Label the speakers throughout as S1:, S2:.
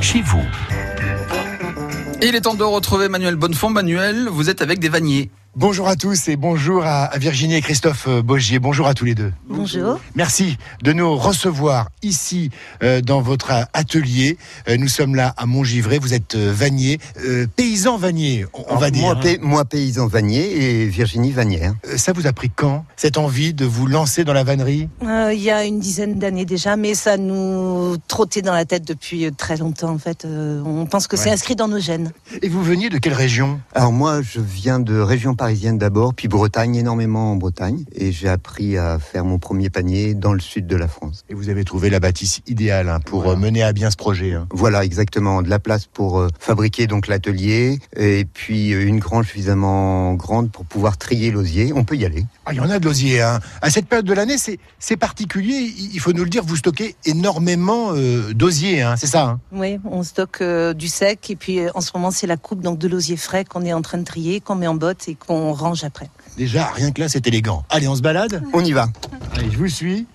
S1: Chez vous.
S2: Il est temps de retrouver Manuel Bonnefond. Manuel, vous êtes avec des vanniers.
S3: Bonjour à tous et bonjour à Virginie et Christophe euh, Bogier. Bonjour à tous les deux.
S4: Bonjour.
S3: Merci de nous recevoir ici euh, dans votre atelier. Euh, nous sommes là à Montgivray. Vous êtes vannier, euh, paysan vannier, on, on va dire.
S5: Moi, pay- moi, paysan vannier et Virginie Vanière.
S3: Euh, Ça vous a pris quand cette envie de vous lancer dans la vannerie?
S4: Euh, il y a une dizaine d'années déjà, mais ça nous trottait dans la tête depuis très longtemps en fait. Euh, on pense que c'est inscrit dans nos gènes.
S3: Et vous veniez de quelle région?
S5: Alors moi, je viens de région parisienne d'abord, puis Bretagne, énormément en Bretagne. Et j'ai appris à faire mon premier panier dans le sud de la France.
S3: Et vous avez trouvé la bâtisse idéale hein, pour euh, mener à bien ce projet. hein.
S5: Voilà, exactement. De la place pour euh, fabriquer donc l'atelier, et puis euh, une grange suffisamment grande pour pouvoir trier l'osier. On peut y aller.
S3: Ah, il y en a de l'osier. Hein. À cette période de l'année, c'est c'est particulier. Il il faut nous le dire, vous stockez énormément euh, d'osier, hein, c'est ça hein?
S4: Oui, on stocke euh, du sec et puis euh, en ce moment c'est la coupe donc de l'osier frais qu'on est en train de trier, qu'on met en botte et qu'on range après.
S3: Déjà, rien que là, c'est élégant. Allez, on se balade?
S5: On y va.
S3: Allez, je vous suis.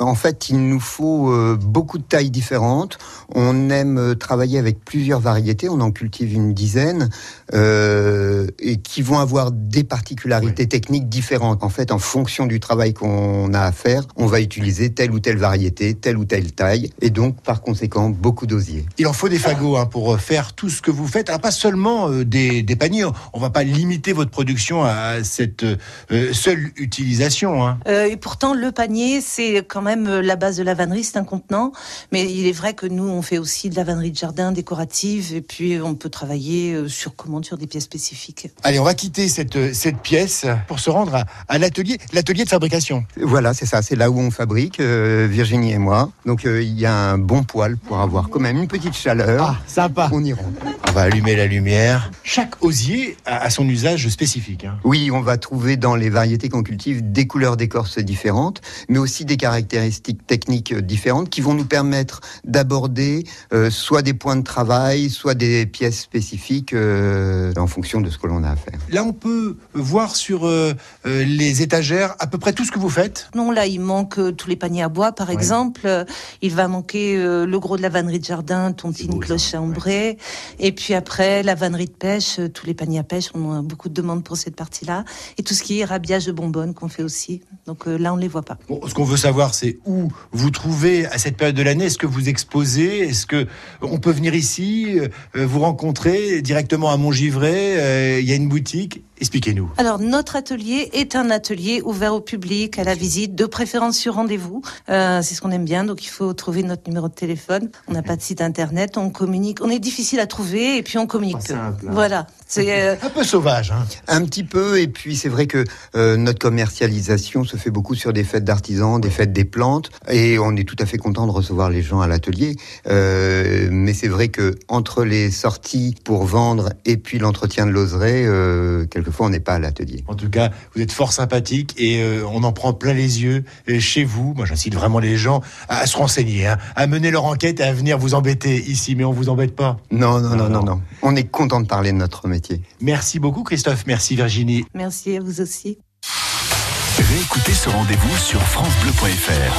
S5: En fait, il nous faut euh, beaucoup de tailles différentes. On aime euh, travailler avec plusieurs variétés. On en cultive une dizaine euh, et qui vont avoir des particularités techniques différentes. En fait, en fonction du travail qu'on a à faire, on va utiliser telle ou telle variété, telle ou telle taille, et donc par conséquent beaucoup d'osier.
S3: Il en faut des fagots hein, pour faire tout ce que vous faites. Pas seulement euh, des, des paniers. On va pas limiter votre production à cette euh, seule utilisation. Hein.
S4: Euh, et pourtant le panier c'est quand même euh, la base de la vannerie, c'est un contenant. Mais il est vrai que nous on fait aussi de la vannerie de jardin décorative et puis on peut travailler euh, sur commande sur des pièces spécifiques.
S3: Allez, on va quitter cette, euh, cette pièce pour se rendre à, à l'atelier, l'atelier de fabrication.
S5: Voilà, c'est ça, c'est là où on fabrique, euh, Virginie et moi. Donc euh, il y a un bon poêle pour avoir quand même une petite chaleur.
S3: Ah, sympa.
S5: On y rentre.
S3: On va allumer la lumière. Chaque osier a, a son usage spécifique. hein.
S5: Oui, on va trouver dans les variétés qu'on cultive des couleurs d'écorce différentes, mais aussi des caractéristiques techniques différentes qui vont nous permettre d'aborder euh, soit des points de travail, soit des pièces spécifiques euh, en fonction de ce que l'on a à faire.
S3: Là, on peut voir sur euh, euh, les étagères à peu près tout ce que vous faites.
S4: Non, là, il manque euh, tous les paniers à bois, par
S3: Ouais.
S4: exemple. Euh, il va manquer euh, le gros de la vannerie de jardin, tontine, cloche à ombré. Et puis après, la vannerie de pêche, euh, tous les paniers à pêche, on a beaucoup de demandes pour cette partie-là. Et tout ce qui est rabiage de bonbonnes qu'on fait aussi. Donc euh, là, on ne les voit pas.
S3: Bon, ce qu'on veut savoir, c'est où vous trouvez à cette période de l'année. Est-ce que vous exposez Est-ce que on peut venir ici, euh, vous rencontrer directement à Montgivray euh, Il y a une boutique? Expliquez-nous.
S4: Alors, notre atelier est un atelier ouvert au public, à la visite, de préférence sur rendez-vous. Euh, c'est ce qu'on aime bien, donc il faut trouver notre numéro de téléphone. On n'a pas de site internet, on communique. On est difficile à trouver et puis on communique.
S3: Pas simple, hein.
S4: Voilà. C'est euh,
S3: Un peu sauvage. Hein.
S5: Un petit peu, et puis c'est vrai que euh, notre commercialisation se fait beaucoup sur des fêtes d'artisans, des fêtes des plantes, et on est tout à fait content de recevoir les gens à l'atelier. Euh, mais c'est vrai que entre les sorties pour vendre et puis l'entretien de l'oseraie, euh, quelquefois on n'est pas à l'atelier.
S3: En tout cas, vous êtes fort sympathique et euh, on en prend plein les yeux euh, chez vous. Moi, j'incite vraiment les gens à, à se renseigner, hein, à mener leur enquête et à venir vous embêter ici. Mais on vous embête pas.
S5: Non, non,
S3: Non,
S5: non,
S3: non.
S5: non, non. On est content de parler de notre métier.
S3: Merci beaucoup, Christophe. Merci, Virginie.
S4: merci à vous aussi.
S1: Réécoutez ce rendez-vous sur FranceBleu.fr.